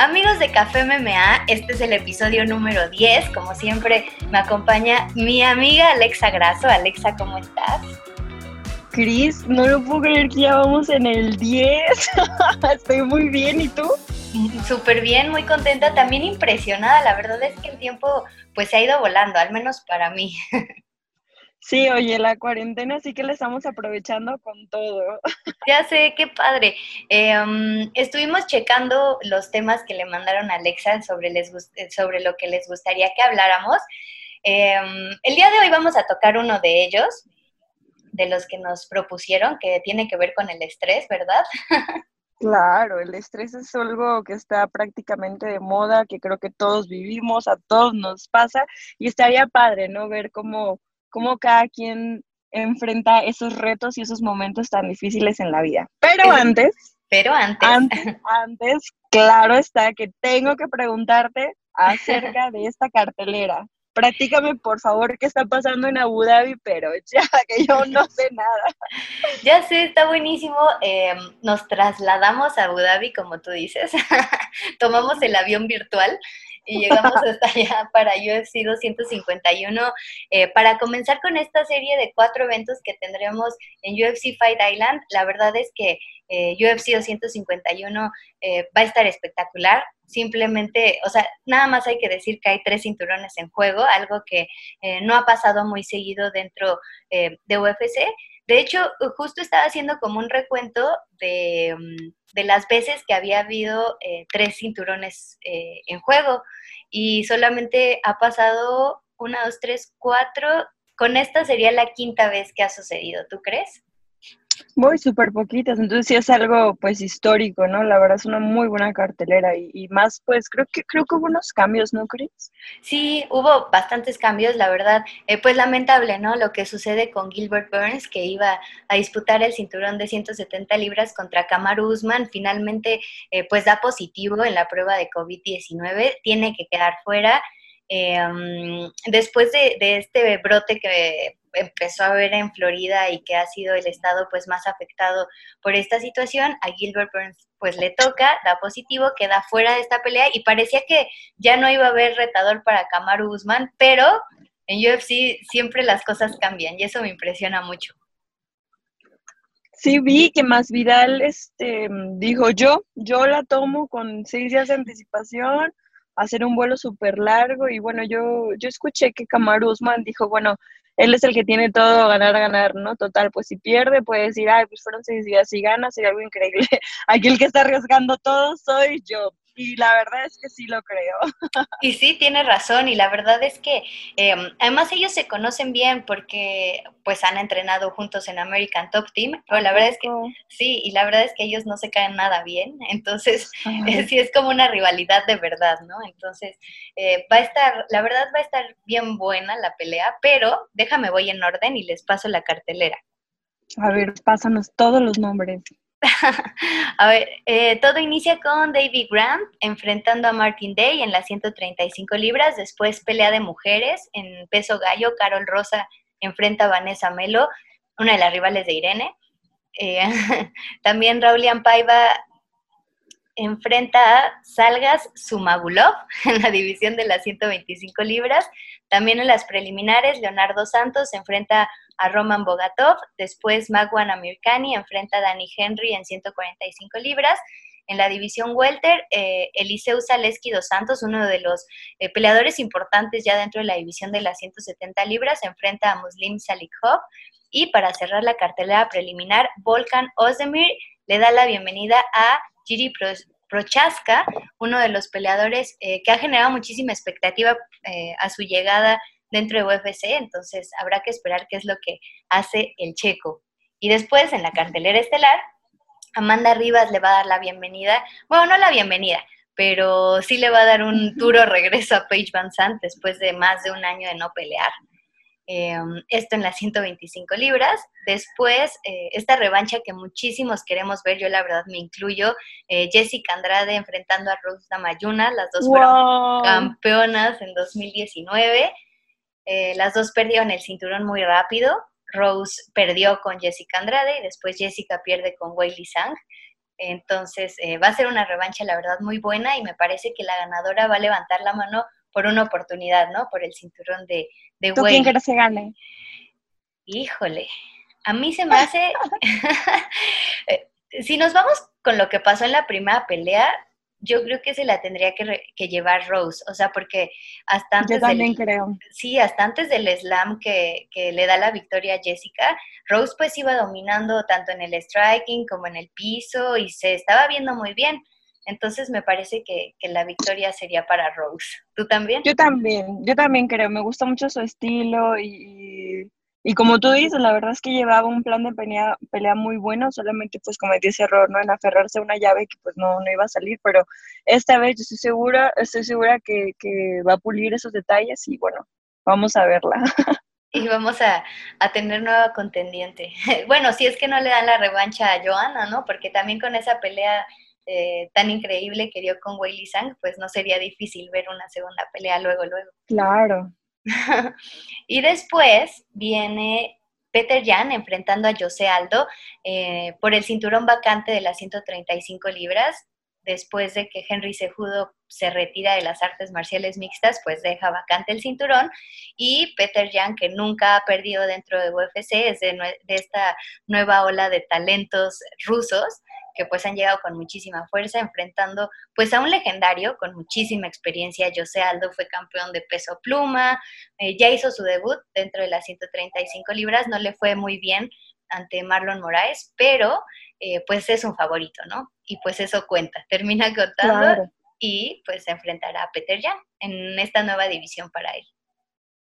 Amigos de Café MMA, este es el episodio número 10. Como siempre, me acompaña mi amiga Alexa Grasso. Alexa, ¿cómo estás? Cris, no lo puedo creer que ya vamos en el 10. Estoy muy bien, ¿y tú? Súper bien, muy contenta, también impresionada. La verdad es que el tiempo pues se ha ido volando, al menos para mí. Sí, oye, la cuarentena sí que la estamos aprovechando con todo. Ya sé, qué padre. Em, estuvimos checando los temas que le mandaron a Alexa sobre, les, sobre lo que les gustaría que habláramos. Em, el día de hoy vamos a tocar uno de ellos, de los que nos propusieron, que tiene que ver con el estrés, ¿verdad? Claro, el estrés es algo que está prácticamente de moda, que creo que todos vivimos, a todos nos pasa, y estaría padre, ¿no? Ver cómo cómo cada quien enfrenta esos retos y esos momentos tan difíciles en la vida. Pero antes, pero antes, antes, claro está que tengo que preguntarte acerca de esta cartelera. Practícame, por favor, qué está pasando en Abu Dhabi, pero ya que yo no sé nada. Ya sé, está buenísimo. Em, nos trasladamos a Abu Dhabi, como tú dices. Tomamos el avión virtual y llegamos hasta allá para UFC 251 eh, para comenzar con esta serie de cuatro eventos que tendremos en UFC Fight Island. La verdad es que eh, UFC 251 eh, va a estar espectacular. Simplemente, o sea, nada más hay que decir que hay tres cinturones en juego, algo que no ha pasado muy seguido dentro de UFC. De hecho, justo estaba haciendo como un recuento de, mm, las veces que había habido eh, tres cinturones eh, en juego y solamente ha pasado una, dos, tres, cuatro. Con esta sería la quinta vez que ha sucedido, ¿tú crees? Muy súper poquitas, entonces sí es algo pues histórico, ¿no? La verdad es una muy buena cartelera y, más pues creo que creo que hubo unos cambios, ¿no crees? Sí, hubo bastantes cambios, la verdad. Eh, pues lamentable, ¿no? Lo que sucede con Gilbert Burns, que iba a disputar el cinturón de 170 libras contra Kamaru Usman, finalmente eh, pues da positivo en la prueba de COVID-19, tiene que quedar fuera. Em, después de, de este brote que empezó a ver en Florida y que ha sido el estado pues más afectado por esta situación, a Gilbert Burns pues le toca, da positivo, queda fuera de esta pelea y parecía que ya no iba a haber retador para Kamaru Usman, pero en UFC siempre las cosas cambian y eso me impresiona mucho. Sí, vi que más Vidal este, dijo yo, yo la tomo con seis días de anticipación, hacer un vuelo súper largo y bueno, yo, yo escuché que Kamaru Usman dijo, bueno, él es el que tiene todo ganar, ganar, ¿no? Total, pues si pierde, puede decir, ay, pues fueron seis días, si gana, sería algo increíble. Aquí el que está arriesgando todo soy yo. Y la verdad es que sí lo creo. Y sí, tiene razón. Y la verdad es que em, además ellos se conocen bien porque pues han entrenado juntos en American Top Team. Pero la verdad es que sí, y la verdad es que ellos no se caen nada bien. Entonces, sí es como una rivalidad de verdad, ¿no? Entonces, eh, va a estar, la verdad va a estar bien buena la pelea, pero déjame voy en orden y les paso la cartelera. A ver, pásanos todos los nombres. a ver, eh, todo inicia con David Grant enfrentando a Martin Day en las 135 libras, después pelea de mujeres en peso gallo, Carol Rosa enfrenta a Vanessa Melo, una de las rivales de Irene. Eh, también Raulian Paiva enfrenta a Salgas Sumagulov en la división de las 125 libras. También en las preliminares, Leonardo Santos enfrenta a Roman Bogatov, después Magwan Amirkani enfrenta a Danny Henry en 145 libras. En la división welter, eh, Eliseu Zaleski dos Santos, uno de los eh, peleadores importantes ya dentro de la división de las 170 libras, enfrenta a Muslim Salikhov. Y para cerrar la cartelera preliminar, Volkan Ozdemir le da la bienvenida a Giri Prochaska, uno de los peleadores eh, que ha generado muchísima expectativa a su llegada dentro de UFC, entonces habrá que esperar qué es lo que hace el checo. Y después, en la cartelera estelar, Amanda Rivas le va a dar la bienvenida, bueno, no la bienvenida, pero sí le va a dar un duro regreso a Paige Van Sant después de más de un año de no pelear. Em, esto en las 125 libras. Después, eh, esta revancha que muchísimos queremos ver, yo la verdad me incluyo, eh, Jessica Andrade enfrentando a Rose Damayuna, las dos fueron campeonas en 2019. Eh, las dos perdieron el cinturón muy rápido. Rose perdió con Jessica Andrade y después Jessica pierde con Weili Sang. Entonces, eh, va a ser una revancha, la verdad, muy buena y me parece que la ganadora va a levantar la mano por una oportunidad, ¿no? Por el cinturón de, de ¿Tú quién crees que gane? Híjole, a mí se me hace... Eh, si nos vamos con lo que pasó en la primera pelea, yo creo que se la tendría que, llevar Rose, o sea, porque hasta antes del, creo. Sí, hasta antes del slam que, le da la victoria a Jessica, Rose pues iba dominando tanto en el striking como en el piso y se estaba viendo muy bien. Entonces me parece que, que, la victoria sería para Rose. ¿Tú también? Yo también, yo también creo, me gusta mucho su estilo y, y como tú dices, la verdad es que llevaba un plan de pelea, pelea muy bueno, solamente pues cometió ese error, ¿no? En aferrarse a una llave que pues no, no iba a salir, pero esta vez yo estoy segura, estoy segura que, que va a pulir esos detalles y bueno, vamos a verla. Y vamos a, a, tener nueva contendiente. Bueno, si es que no le dan la revancha a Joana, ¿no? Porque también con esa pelea eh, tan increíble que dio con Weili Sang, pues no sería difícil ver una segunda pelea luego, luego. Claro, y después viene Peter Jan enfrentando a José Aldo eh, por el cinturón vacante de las 135 libras. Después de que Henry Sejudo se retira de las artes marciales mixtas, pues deja vacante el cinturón. Y Peter Jan, que nunca ha perdido dentro de UFC, es de, de esta nueva ola de talentos rusos, que pues han llegado con muchísima fuerza, enfrentando pues a un legendario con muchísima experiencia. José Aldo fue campeón de peso pluma, eh, ya hizo su debut dentro de las 135 libras, no le fue muy bien ante Marlon Moraes, pero eh, pues es un favorito, ¿no? Y pues eso cuenta, termina contando y pues se enfrentará a Peter Jan en esta nueva división para él.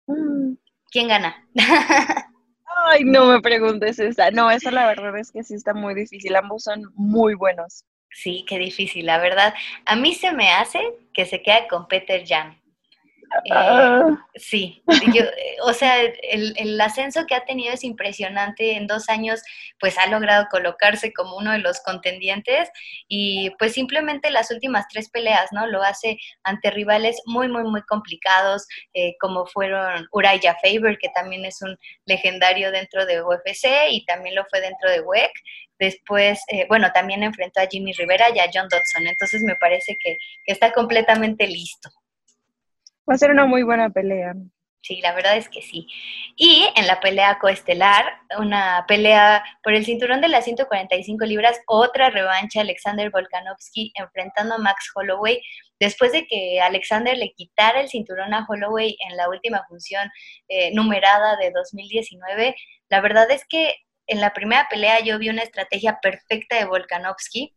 Mm. ¿Quién gana? Ay, no me preguntes esa. No, esa la verdad es que sí está muy difícil. Ambos son muy buenos. Sí, qué difícil, la verdad. A mí se me hace que se quede con Peter Jan. Ah. Eh, sí, o sea, el, ascenso que ha tenido es impresionante. En dos años, pues ha logrado colocarse como uno de los contendientes y pues simplemente las últimas tres peleas, ¿no? Lo hace ante rivales muy, muy, muy complicados, eh, como fueron Uraya Faber, que también es un legendario dentro de UFC y también lo fue dentro de WEC. Después, eh, bueno, también enfrentó a Jimmy Rivera y a John Dodson. Entonces me parece que está completamente listo. Va a ser una muy buena pelea. Sí, la verdad es que sí. Y en la pelea coestelar, una pelea por el cinturón de las 145 libras, otra revancha, Alexander Volkanovski enfrentando a Max Holloway, después de que Alexander le quitara el cinturón a Holloway en la última función eh, numerada de 2019. La verdad es que en la primera pelea yo vi una estrategia perfecta de Volkanovski,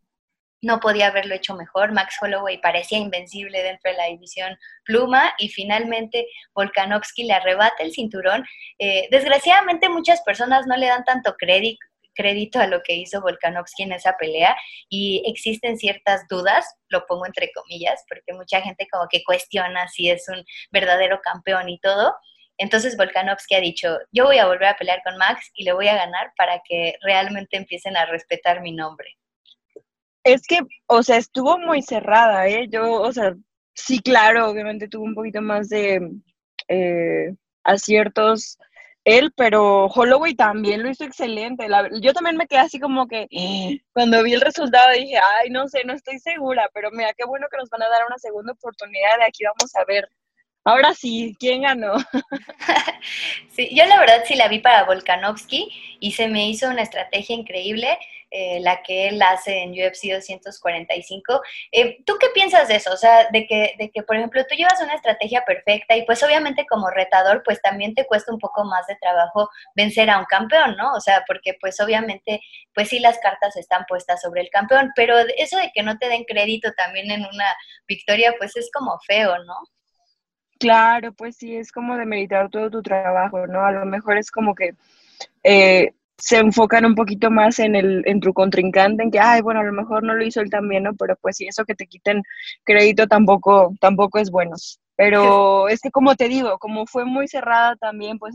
no podía haberlo hecho mejor. Max Holloway parecía invencible dentro de la división pluma y finalmente Volkanovski le arrebata el cinturón. Eh, desgraciadamente muchas personas no le dan tanto crédito crédito a lo que hizo Volkanovski en esa pelea y existen ciertas dudas, lo pongo entre comillas, porque mucha gente como que cuestiona si es un verdadero campeón y todo. Entonces Volkanovski ha dicho, yo voy a volver a pelear con Max y le voy a ganar para que realmente empiecen a respetar mi nombre. Es que, o sea, estuvo muy cerrada, ¿eh? Yo, o sea, sí, claro, obviamente tuvo un poquito más de eh, aciertos él, pero Holloway también lo hizo excelente. yo también me quedé así como que eh, cuando vi el resultado dije, ay, no sé, no estoy segura, pero mira, qué bueno que nos van a dar una segunda oportunidad. De aquí vamos a ver. Ahora sí, ¿quién ganó? sí, yo la verdad sí la vi para Volkanovski y se me hizo una estrategia increíble. Eh, la que él hace en UFC 245. Eh, ¿Tú qué piensas de eso? O sea, de que, de que, por ejemplo, tú llevas una estrategia perfecta y pues obviamente como retador, pues también te cuesta un poco más de trabajo vencer a un campeón, ¿no? O sea, porque pues obviamente, pues sí las cartas están puestas sobre el campeón, pero eso de que no te den crédito también en una victoria, pues es como feo, ¿no? Claro, pues sí, es como de meditar todo tu trabajo, ¿no? A lo mejor es como que eh, se enfocan un poquito más en, el, en tu contrincante, en que, ay, bueno, a lo mejor no lo hizo él también, ¿no? Pero pues sí, eso que te quiten crédito tampoco, tampoco es bueno. Pero es que como te digo, como fue muy cerrada también, pues,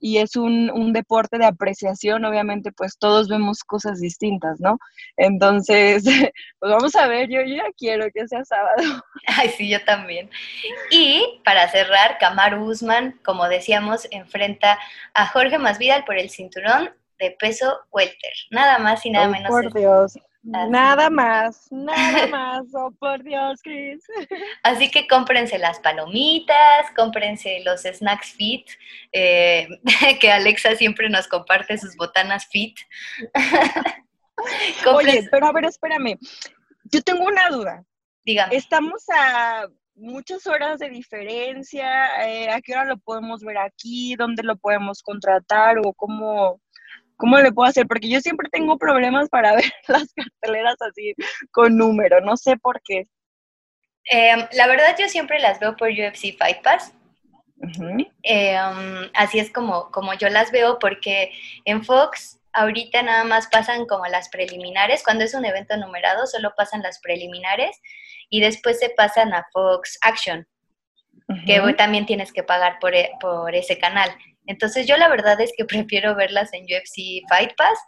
y es un, un, deporte de apreciación, obviamente, pues todos vemos cosas distintas, ¿no? Entonces, pues vamos a ver, yo, yo ya quiero que sea sábado. Ay, sí, yo también. Y para cerrar, Kamaru Usman, como decíamos, enfrenta a Jorge Masvidal por el cinturón de peso welter, nada más y nada menos. Por Dios. Nada más, nada más, oh por Dios, Cris. Así que cómprense las palomitas, cómprense los snacks fit, eh, que Alexa siempre nos comparte sus botanas fit. Oye, pero a ver, espérame, yo tengo una duda. Dígame. Estamos a muchas horas de diferencia, eh, ¿a qué hora lo podemos ver aquí? ¿Dónde lo podemos contratar o cómo, ¿Cómo le puedo hacer? Porque yo siempre tengo problemas para ver las carteleras así con número, no sé por qué. Em, la verdad yo siempre las veo por UFC Fight Pass. Em, así es como, como yo las veo porque en Fox ahorita nada más pasan como las preliminares. Cuando es un evento numerado solo pasan las preliminares y después se pasan a Fox Action, que también tienes que pagar por, e, por ese canal. Entonces yo la verdad es que prefiero verlas en UFC Fight Pass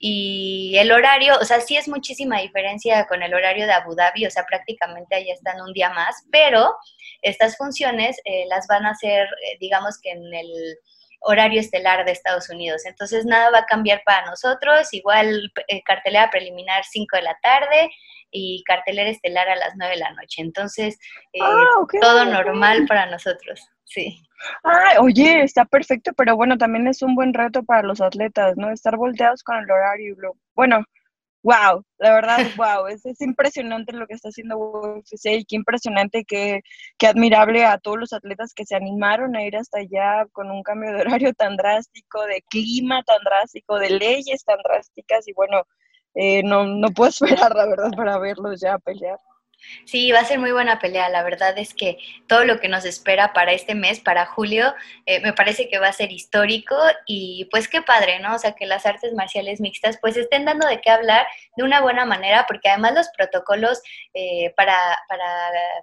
y el horario, o sea, sí es muchísima diferencia con el horario de Abu Dhabi, o sea, prácticamente ahí están un día más, pero estas funciones eh, las van a hacer, eh, digamos que en el horario estelar de Estados Unidos. Entonces nada va a cambiar para nosotros, igual eh, cartelera preliminar 5 de la tarde y cartelera estelar a las 9 de la noche. Entonces, ah, todo normal para nosotros, sí. Ah, oye, está perfecto, pero bueno, también es un buen reto para los atletas, ¿no? Estar volteados con el horario. Bueno, wow, la verdad, wow, es, es, impresionante lo que está haciendo UFC y qué impresionante, qué, qué admirable a todos los atletas que se animaron a ir hasta allá con un cambio de horario tan drástico, de clima tan drástico, de leyes tan drásticas y bueno, eh, no, no puedo esperar, la verdad, para verlos ya pelear. Sí, va a ser muy buena pelea. La verdad es que todo lo que nos espera para este mes, para julio, eh, me parece que va a ser histórico y pues qué padre, ¿no? O sea, que las artes marciales mixtas pues estén dando de qué hablar de una buena manera, porque además los protocolos eh, para, para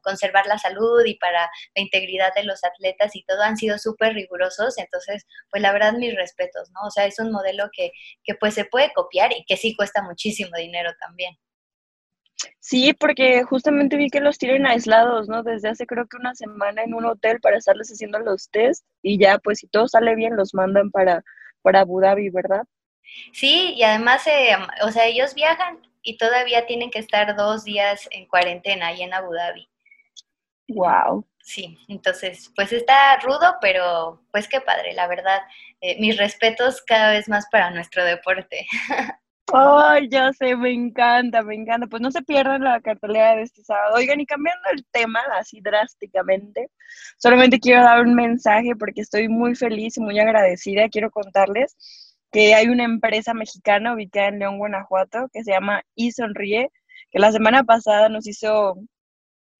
conservar la salud y para la integridad de los atletas y todo han sido súper rigurosos. Entonces, pues la verdad, mis respetos, ¿no? O sea, es un modelo que, que pues se puede copiar y que sí cuesta muchísimo dinero también. Sí, porque justamente vi que los tienen aislados, ¿no? Desde hace creo que una semana en un hotel para estarles haciendo los test y ya, pues si todo sale bien, los mandan para, para Abu Dhabi, ¿verdad? Sí, y además, eh, o sea, ellos viajan y todavía tienen que estar dos días en cuarentena ahí en Abu Dhabi. Wow. Sí, entonces, pues está rudo, pero pues qué padre, la verdad. Eh, mis respetos cada vez más para nuestro deporte. Ay, ya sé, me encanta, me encanta. Pues no se pierdan la cartelera de este sábado. Oigan, y cambiando el tema así drásticamente, solamente quiero dar un mensaje porque estoy muy feliz y muy agradecida. Quiero contarles que hay una empresa mexicana ubicada en León, Guanajuato, que se llama Y Sonríe, que la semana pasada nos hizo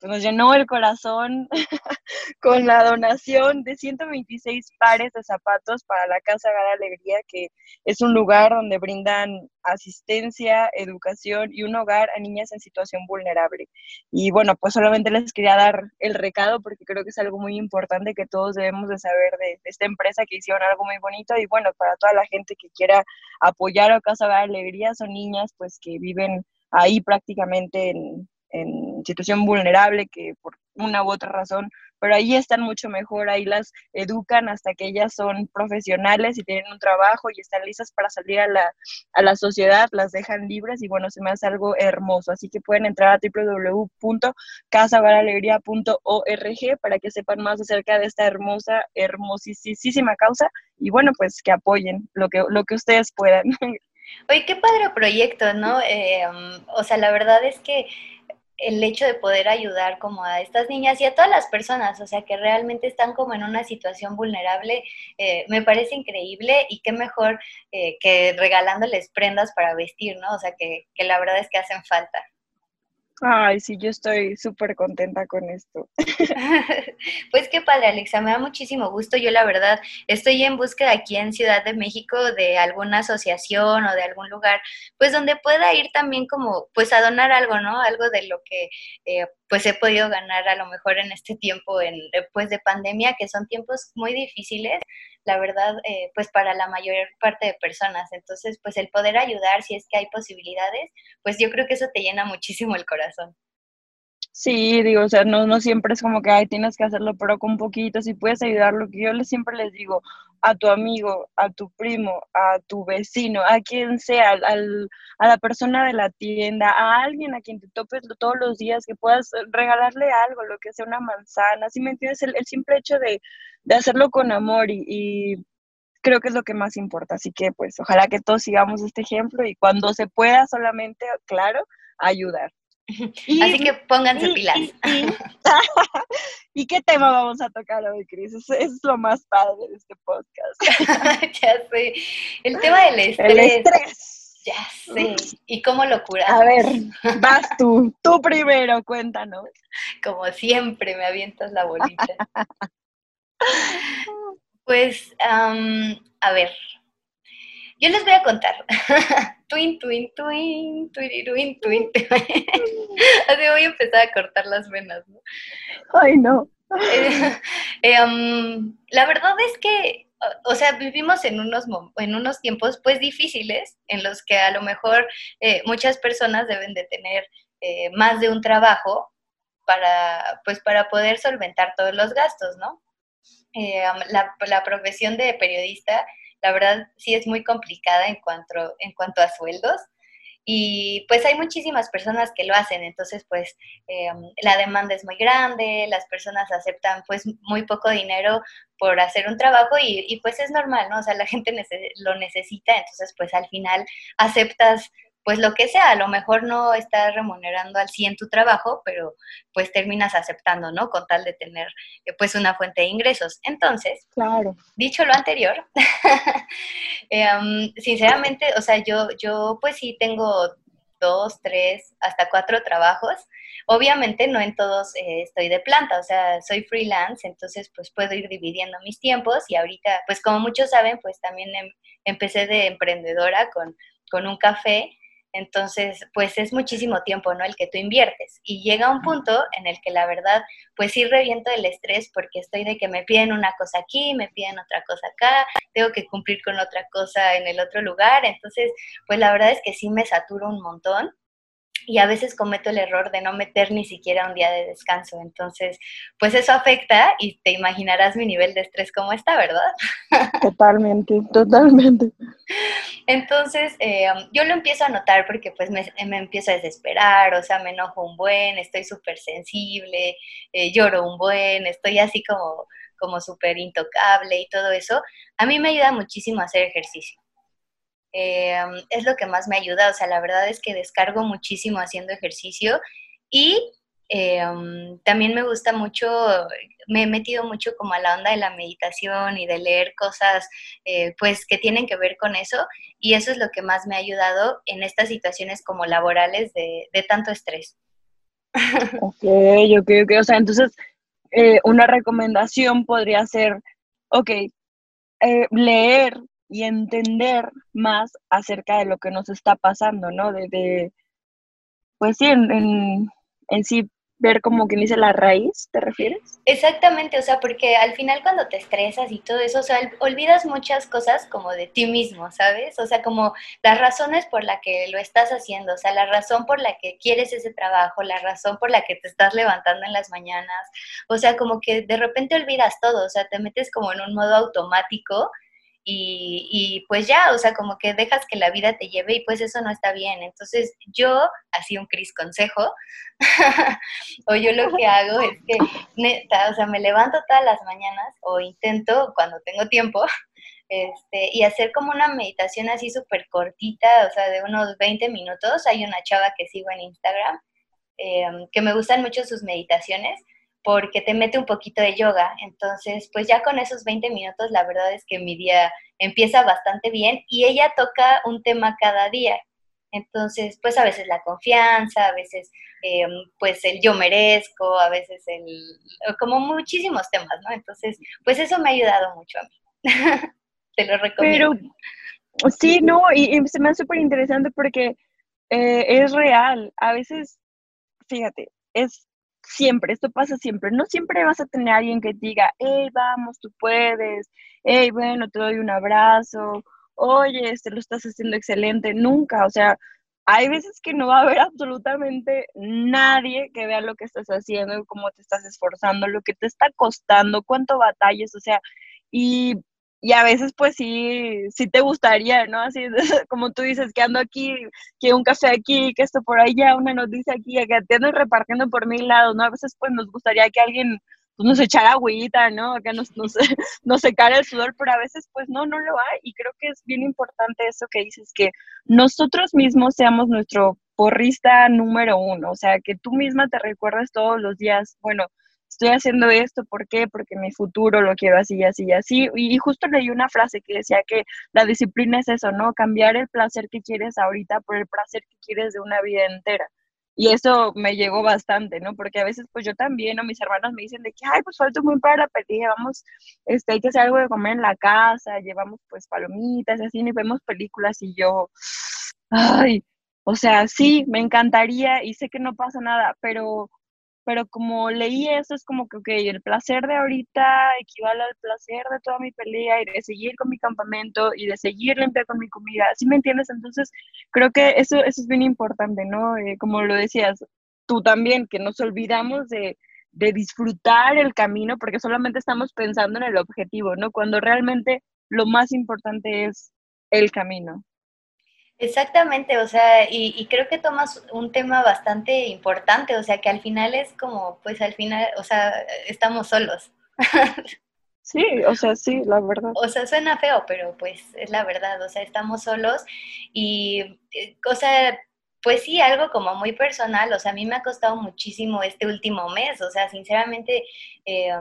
nos llenó el corazón con la donación de 126 pares de zapatos para la Casa Gara Alegría, que es un lugar donde brindan asistencia, educación y un hogar a niñas en situación vulnerable. Y bueno, pues solamente les quería dar el recado porque creo que es algo muy importante que todos debemos de saber de, esta empresa que hicieron algo muy bonito y bueno, para toda la gente que quiera apoyar a Casa Gara Alegría, son niñas pues que viven ahí prácticamente en, en situación vulnerable que por una u otra razón, pero ahí están mucho mejor, ahí las educan hasta que ellas son profesionales y tienen un trabajo y están listas para salir a la, a la sociedad, las dejan libres y bueno, se me hace algo hermoso, así que pueden entrar a www.casavaralegría.org para que sepan más acerca de esta hermosa, hermosísima causa y bueno, pues que apoyen lo que, lo que ustedes puedan. Oye, qué padre proyecto, ¿no? Eh, um, o sea, la verdad es que el hecho de poder ayudar como a estas niñas y a todas las personas, o sea, que realmente están como en una situación vulnerable, eh, me parece increíble y qué mejor eh, que regalándoles prendas para vestir, ¿no? O sea, que, que la verdad es que hacen falta. Ay, sí, yo estoy súper contenta con esto. pues qué padre, Alexa, me da muchísimo gusto. Yo la verdad estoy en búsqueda aquí en Ciudad de México de alguna asociación o de algún lugar, pues donde pueda ir también como, pues a donar algo, ¿no? Algo de lo que eh, pues he podido ganar a lo mejor en este tiempo en, después de pandemia, que son tiempos muy difíciles, la verdad, eh, pues para la mayor parte de personas. Entonces, pues el poder ayudar, si es que hay posibilidades, pues yo creo que eso te llena muchísimo el corazón. Sí, digo, o sea, no, no siempre es como que, ay, tienes que hacerlo, pero con poquito, si puedes ayudar, lo que yo siempre les digo, a tu amigo, a tu primo, a tu vecino, a quien sea, al, a la persona de la tienda, a alguien a quien te topes todos los días, que puedas regalarle algo, lo que sea una manzana, ¿sí me entiendes? El, simple hecho de, hacerlo con amor y, creo que es lo que más importa. Así que pues ojalá que todos sigamos este ejemplo y cuando se pueda solamente, claro, ayudar. Así que pónganse pilas. Y, qué tema vamos a tocar hoy, Cris? Es, lo más padre de este podcast. ya sé. El tema del estrés. El estrés. Ya sé. ¿Y cómo lo curas? A ver, vas tú. Tú primero, cuéntanos. Como siempre, me avientas la bolita. pues, a ver, yo les voy a contar. Twin, twin, twin, twin, twin, Así voy a empezar a cortar las venas, ¿no? Ay, no. Eh, um, la verdad es que, o sea, vivimos en unos, en unos tiempos pues difíciles en los que a lo mejor eh, muchas personas deben de tener eh, más de un trabajo para, pues, para poder solventar todos los gastos, ¿no? Um, la, la profesión de periodista la verdad sí es muy complicada en cuanto, en cuanto a sueldos. Y pues hay muchísimas personas que lo hacen, entonces pues eh, la demanda es muy grande, las personas aceptan pues muy poco dinero por hacer un trabajo y, pues es normal, ¿no? O sea, la gente lo necesita, entonces pues al final aceptas pues lo que sea, a lo mejor no estás remunerando al 100 tu trabajo, pero pues terminas aceptando, ¿no? Con tal de tener eh, pues una fuente de ingresos. Entonces, claro. dicho lo anterior, em, sinceramente, o sea, yo, yo pues sí tengo dos, tres, hasta cuatro trabajos. Obviamente no en todos eh, estoy de planta, o sea, soy freelance, entonces pues puedo ir dividiendo mis tiempos y ahorita, pues como muchos saben, pues también em, empecé de emprendedora con, con un café entonces, pues es muchísimo tiempo, ¿no? El que tú inviertes. Y llega un punto en el que la verdad, pues sí reviento el estrés porque estoy de que me piden una cosa aquí, me piden otra cosa acá, tengo que cumplir con otra cosa en el otro lugar. Entonces, pues la verdad es que sí me saturo un montón y a veces cometo el error de no meter ni siquiera un día de descanso. Entonces, pues eso afecta y te imaginarás mi nivel de estrés como está, ¿verdad? Totalmente, totalmente. Entonces, eh, yo lo empiezo a notar porque pues me, empiezo a desesperar, o sea, me enojo un buen, estoy súper sensible, eh, lloro un buen, estoy así como, como súper intocable y todo eso. A mí me ayuda muchísimo a hacer ejercicio. Em, es lo que más me ayuda, o sea, la verdad es que descargo muchísimo haciendo ejercicio y em, también me gusta mucho, me he metido mucho como a la onda de la meditación y de leer cosas eh, pues que tienen que ver con eso y eso es lo que más me ha ayudado en estas situaciones como laborales de, tanto estrés. Ok, ok, ok, o sea, entonces eh, una recomendación podría ser, ok, eh, leer y entender más acerca de lo que nos está pasando, ¿no? De, pues sí, en, en, sí ver como quien dice la raíz, ¿te refieres? Exactamente, o sea, porque al final cuando te estresas y todo eso, o sea, olvidas muchas cosas como de ti mismo, ¿sabes? O sea, como las razones por las que lo estás haciendo, o sea, la razón por la que quieres ese trabajo, la razón por la que te estás levantando en las mañanas, o sea, como que de repente olvidas todo, o sea, te metes como en un modo automático y, pues ya, o sea, como que dejas que la vida te lleve y pues eso no está bien. Entonces yo, así un Cris consejo, o yo lo que hago es que, neta, o sea, me levanto todas las mañanas o intento cuando tengo tiempo. Este, y hacer como una meditación así súper cortita, o sea, de unos 20 minutos. Hay una chava que sigo en Instagram, em, que me gustan mucho sus meditaciones, porque te mete un poquito de yoga. Entonces, pues ya con esos 20 minutos, la verdad es que mi día empieza bastante bien y ella toca un tema cada día. Entonces, pues a veces la confianza, a veces em, pues el yo merezco, a veces el, como muchísimos temas, ¿no? Entonces, pues eso me ha ayudado mucho a mí. Te lo recomiendo. Pero, sí, no, y, se me hace súper interesante porque eh, es real. A veces, fíjate, es siempre, esto pasa siempre. No siempre vas a tener a alguien que diga, hey, vamos, tú puedes, hey, bueno, te doy un abrazo, oye, este lo estás haciendo excelente, nunca, o sea, hay veces que no va a haber absolutamente nadie que vea lo que estás haciendo, cómo te estás esforzando, lo que te está costando, cuánto batallas, o sea, y y a veces pues sí, sí te gustaría, ¿no? Así como tú dices, que ando aquí, que un café aquí, que esto por allá, una noticia aquí, que te andas repartiendo por mil lados, ¿no? A veces pues nos gustaría que alguien pues, nos echara agüita, ¿no? Que nos, nos, nos secara el sudor, pero a veces pues no, no lo hay. Y creo que es bien importante eso que dices, que nosotros mismos seamos nuestro porrista número uno, o sea, que tú misma te recuerdes todos los días, bueno, estoy haciendo esto, ¿por qué? Porque mi futuro lo quiero así, así, así. Y, justo leí una frase que decía que la disciplina es eso, ¿no? Cambiar el placer que quieres ahorita por el placer que quieres de una vida entera. Y eso me llegó bastante, ¿no? Porque a veces, pues yo también, o mis hermanos me dicen de que, ay, pues falta muy para la película, vamos, este, hay que hacer algo de comer en la casa, llevamos pues palomitas, así, y vemos películas, y yo, ay, o sea, sí, me encantaría, y sé que no pasa nada, pero pero como leí eso, es como que, ok, el placer de ahorita equivale al placer de toda mi pelea y de seguir con mi campamento y de seguir limpia con mi comida, ¿sí me entiendes? Entonces, creo que eso, eso es bien importante, ¿no? Eh, como lo decías tú también, que nos olvidamos de, de disfrutar el camino porque solamente estamos pensando en el objetivo, ¿no? Cuando realmente lo más importante es el camino. Exactamente, o sea, y, creo que tomas un tema bastante importante, o sea, que al final es como, pues al final, o sea, estamos solos. Sí, o sea, sí, la verdad. O sea, suena feo, pero pues es la verdad, o sea, estamos solos y, eh, o sea, pues sí, algo como muy personal, o sea, a mí me ha costado muchísimo este último mes, o sea, sinceramente, eh,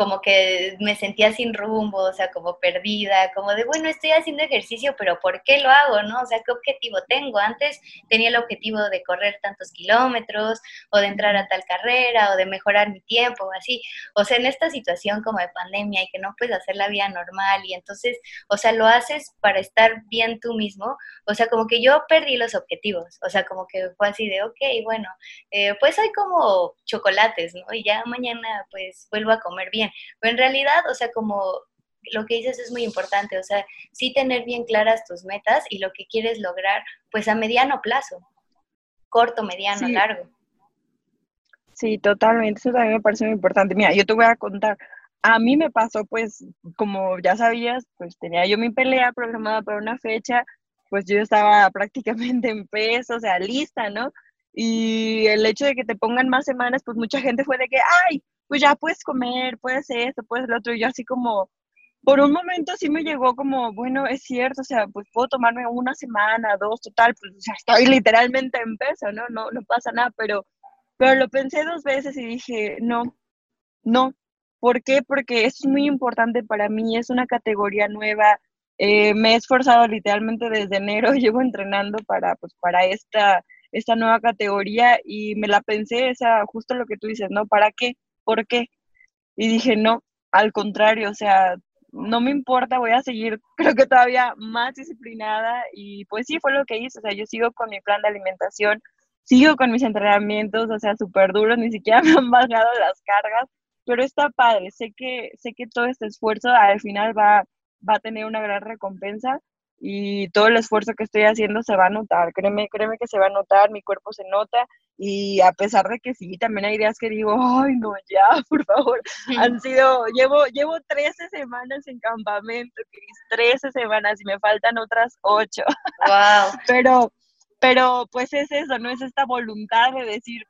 como que me sentía sin rumbo, o sea, como perdida, como de, bueno, estoy haciendo ejercicio, pero ¿por qué lo hago, no? O sea, ¿qué objetivo tengo? Antes tenía el objetivo de correr tantos kilómetros, o de entrar a tal carrera, o de mejorar mi tiempo, o así. O sea, en esta situación como de pandemia y que no puedes hacer la vida normal, y entonces, o sea, lo haces para estar bien tú mismo, o sea, como que yo perdí los objetivos, o sea, como que fue así de, ok, bueno, eh, pues hay como chocolates, ¿no? Y ya mañana pues vuelvo a comer bien pero en realidad, o sea, como lo que dices es muy importante, o sea, sí tener bien claras tus metas y lo que quieres lograr, pues a mediano plazo, corto, mediano, largo. Sí, totalmente, eso también me parece muy importante. Mira, yo te voy a contar, a mí me pasó, pues, como ya sabías, pues tenía yo mi pelea programada para una fecha, pues yo estaba prácticamente en peso, o sea, lista, ¿no? Y el hecho de que te pongan más semanas, pues mucha gente fue de que, ay, pues ya puedes comer, puedes esto, puedes lo otro, y yo así como, por un momento sí me llegó como, bueno, es cierto, o sea, pues puedo tomarme una semana, dos, total, pues o estoy literalmente en peso, ¿no? No, no pasa nada, pero, pero lo pensé dos veces y dije, no, no. ¿Por qué? Porque es muy importante para mí, es una categoría nueva. Eh, me he esforzado literalmente desde enero, llevo entrenando para, pues, para esta, esta nueva categoría y me la pensé, esa, justo lo que tú dices, ¿no? ¿Para qué? ¿Por qué? Y dije, no, al contrario, o sea, no me importa, voy a seguir, creo que todavía más disciplinada y pues sí, fue lo que hice, o sea, yo sigo con mi plan de alimentación, sigo con mis entrenamientos, o sea, súper duros, ni siquiera me han bajado las cargas, pero está padre, sé que, sé que todo este esfuerzo al final va, va a tener una gran recompensa y todo el esfuerzo que estoy haciendo se va a notar, créeme, créeme que se va a notar, mi cuerpo se nota y a pesar de que sí, también hay días que digo, ay, no, ya, por favor, han sido, llevo, llevo 13 semanas en campamento, 13 semanas y me faltan otras 8. Wow. pero, pero pues es eso, ¿no? Es esta voluntad de decir,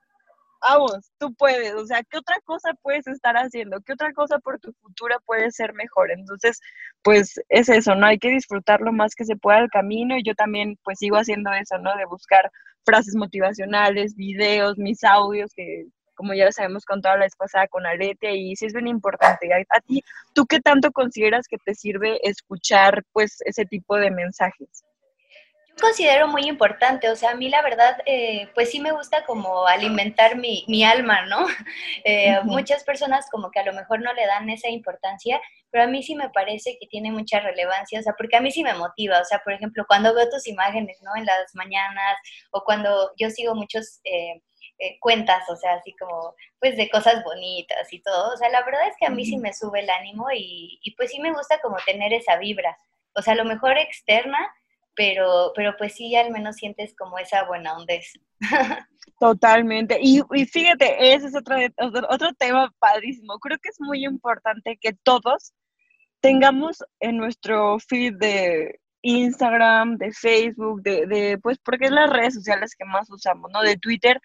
vamos, tú puedes, o sea, ¿qué otra cosa puedes estar haciendo? ¿Qué otra cosa por tu futuro puede ser mejor? Entonces, pues es eso, ¿no? Hay que disfrutar lo más que se pueda el camino y yo también pues sigo haciendo eso, ¿no? De buscar frases motivacionales, videos, mis audios, que como ya sabemos contado la vez pasada con Aletia, y sí es bien importante. A, ti, ¿tú qué tanto consideras que te sirve escuchar pues ese tipo de mensajes? Considero muy importante, o sea, a mí la verdad, eh, pues sí me gusta como alimentar mi, mi alma, ¿no? Eh, muchas personas como que a lo mejor no le dan esa importancia, pero a mí sí me parece que tiene mucha relevancia, o sea, porque a mí sí me motiva, o sea, por ejemplo, cuando veo tus imágenes, ¿no? En las mañanas, o cuando yo sigo muchos... Eh, eh, cuentas, o sea, así como, pues de cosas bonitas y todo. O sea, la verdad es que a mí sí me sube el ánimo y, y, pues sí me gusta como tener esa vibra. O sea, a lo mejor externa, pero, pero pues sí al menos sientes como esa buena ondez. Totalmente. Y, y, fíjate, ese es otro, otro, otro tema padrísimo. Creo que es muy importante que todos tengamos en nuestro feed de Instagram, de Facebook, de, de, pues porque es las redes sociales que más usamos, ¿no? De Twitter,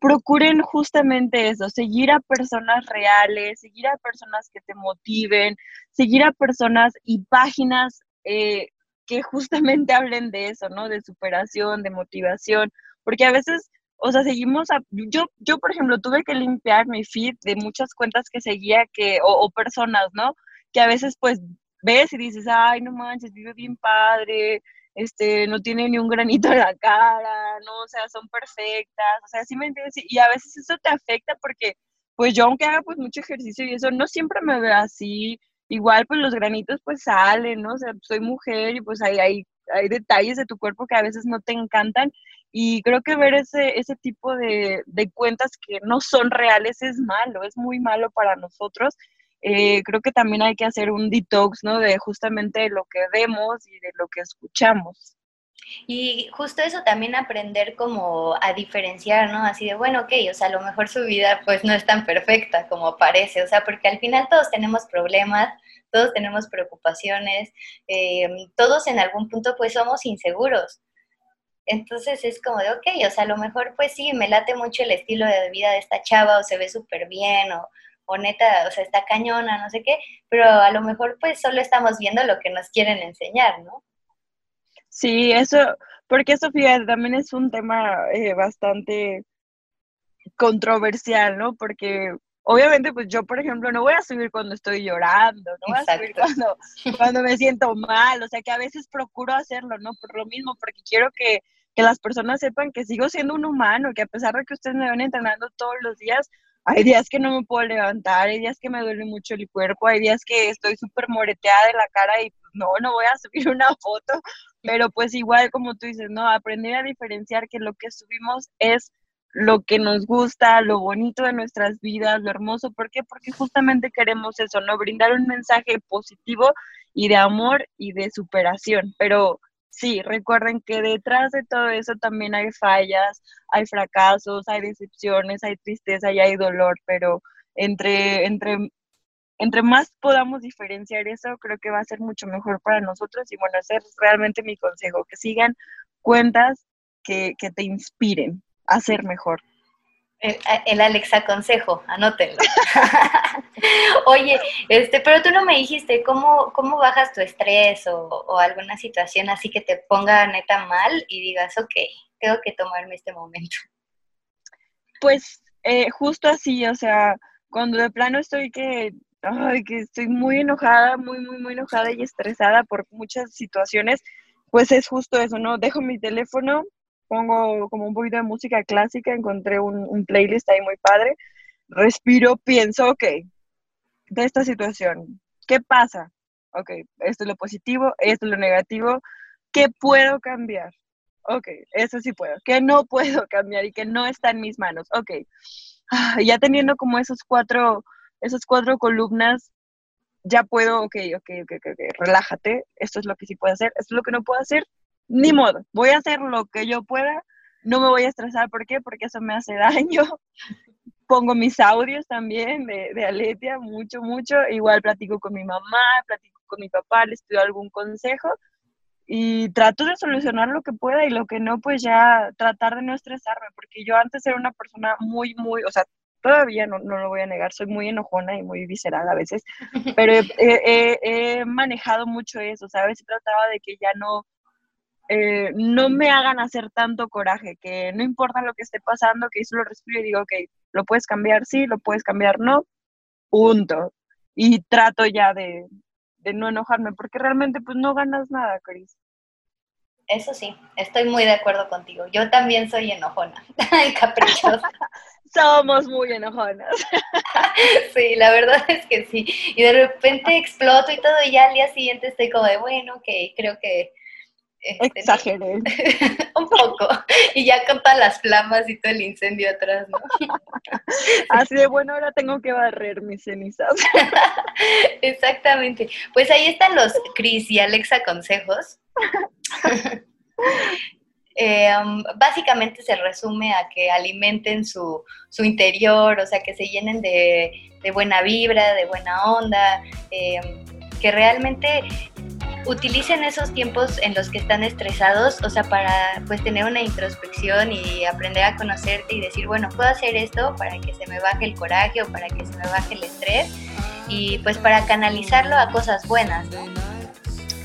procuren justamente eso, seguir a personas reales, seguir a personas que te motiven, seguir a personas y páginas eh, que justamente hablen de eso, ¿no? De superación, de motivación, porque a veces, o sea, seguimos a, yo, yo por ejemplo, tuve que limpiar mi feed de muchas cuentas que seguía que, o, o personas, ¿no? Que a veces pues ves y dices, ay, no manches, vive bien padre, este, no tiene ni un granito en la cara, no, o sea, son perfectas, o sea, sí me entiendes, y a veces eso te afecta porque, pues yo aunque haga pues mucho ejercicio y eso, no siempre me veo así, igual pues los granitos pues salen, ¿no? O sea, soy mujer y pues hay, hay, hay detalles de tu cuerpo que a veces no te encantan y creo que ver ese, ese tipo de, de cuentas que no son reales es malo, es muy malo para nosotros eh, creo que también hay que hacer un detox, ¿no? De justamente lo que vemos y de lo que escuchamos. Y justo eso también aprender como a diferenciar, ¿no? Así de, bueno, ok, o sea, a lo mejor su vida pues no es tan perfecta como parece, o sea, porque al final todos tenemos problemas, todos tenemos preocupaciones, eh, todos en algún punto pues somos inseguros. Entonces es como de, ok, o sea, a lo mejor pues sí, me late mucho el estilo de vida de esta chava o se ve súper bien o, o neta, o sea, está cañona, no sé qué, pero a lo mejor pues solo estamos viendo lo que nos quieren enseñar, ¿no? Sí, eso, porque eso, fíjate, también es un tema eh, bastante controversial, ¿no? Porque obviamente, pues yo, por ejemplo, no voy a subir cuando estoy llorando, no voy a subir cuando, cuando me siento mal, o sea, que a veces procuro hacerlo, ¿no? Por lo mismo, porque quiero que, que las personas sepan que sigo siendo un humano, que a pesar de que ustedes me ven entrenando todos los días, hay días que no me puedo levantar, hay días que me duele mucho el cuerpo, hay días que estoy súper moreteada de la cara y pues, no, no voy a subir una foto, pero pues igual como tú dices, no, aprender a diferenciar que lo que subimos es lo que nos gusta, lo bonito de nuestras vidas, lo hermoso. ¿Por qué? Porque justamente queremos eso, ¿no? Brindar un mensaje positivo y de amor y de superación. Pero sí, recuerden que detrás de todo eso también hay fallas, hay fracasos, hay decepciones, hay tristeza y hay dolor, pero entre, entre, entre más podamos diferenciar eso, creo que va a ser mucho mejor para nosotros y bueno, ese es realmente mi consejo, que sigan cuentas que, que te inspiren a ser mejor. Eh, el, Alexa consejo, anótenlo. Oye, este, pero tú no me dijiste cómo, cómo bajas tu estrés o, alguna situación así que te ponga neta mal y digas, ok, tengo que tomarme este momento. Pues eh, justo así, o sea, cuando de plano estoy que, ay, que estoy muy enojada, muy, muy, muy enojada y estresada por muchas situaciones, pues es justo eso, ¿no? Dejo mi teléfono, pongo como un poquito de música clásica, encontré un, playlist ahí muy padre, respiro, pienso, ok, de esta situación, ¿qué pasa? Ok, esto es lo positivo, esto es lo negativo, ¿qué puedo cambiar? Ok, eso sí puedo, ¿qué no puedo cambiar y que no está en mis manos? Ok, ah, ya teniendo como esos cuatro, esas cuatro columnas, ya puedo, ok, ok, ok, ok, relájate, esto es lo que sí puedo hacer, esto es lo que no puedo hacer, ni modo, voy a hacer lo que yo pueda, no me voy a estresar, ¿por qué? Porque eso me hace daño. Pongo mis audios también de, de Aletia, mucho, mucho. Igual platico con mi mamá, platico con mi papá, les pido algún consejo y trato de solucionar lo que pueda y lo que no, pues ya tratar de no estresarme, porque yo antes era una persona muy, muy, o sea, todavía no, no lo voy a negar, soy muy enojona y muy visceral a veces, pero he, he manejado mucho eso, o sea, a veces trataba de que ya no, eh, no me hagan hacer tanto coraje, que no importa lo que esté pasando, que yo lo respiro y digo, ok, lo puedes cambiar, sí, lo puedes cambiar, no, punto. Y trato ya de, no enojarme, porque realmente pues no ganas nada, Cris. Eso sí, estoy muy de acuerdo contigo. Yo también soy enojona y caprichosa. Somos muy enojonas. sí, la verdad es que sí. Y de repente exploto y todo, y ya al día siguiente estoy como de, bueno, ok, creo que este, Exageré. un poco. Y ya con todas las flamas y todo el incendio atrás, ¿no? Así de bueno, ahora tengo que barrer mis cenizas. Exactamente. Pues ahí están los Cris y Alexa consejos. Eh, um, básicamente se resume a que alimenten su, su, interior, o sea, que se llenen de, buena vibra, de buena onda. Eh, que realmente utilicen esos tiempos en los que están estresados, o sea, para pues tener una introspección y aprender a conocerte y decir, bueno, puedo hacer esto para que se me baje el coraje o para que se me baje el estrés y pues para canalizarlo a cosas buenas,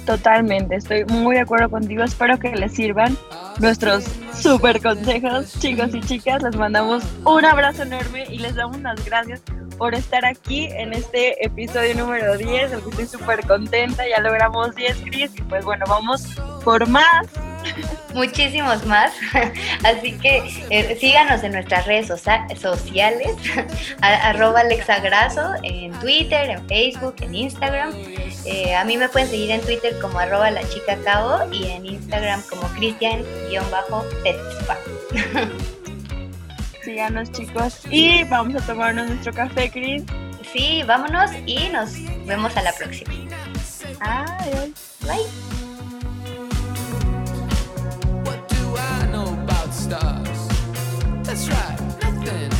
Totalmente, estoy muy de acuerdo contigo. Espero que les sirvan nuestros super consejos, chicos y chicas. Les mandamos un abrazo enorme y les damos las gracias por estar aquí en este episodio número 10, el que estoy súper contenta. Ya logramos 10, Cris, y pues bueno, vamos por más. Muchísimos más. Así que eh, síganos en nuestras redes sociales, arroba alexagraso, en Twitter, en Facebook, en Instagram. Eh, a mí me pueden seguir en Twitter como arroba la chica cabo y en Instagram como cristian-tetspa. Síganos chicos y vamos a tomarnos nuestro café, Cris. Sí, vámonos y nos vemos a la próxima. Adiós. Bye. stars. That's right, nothing.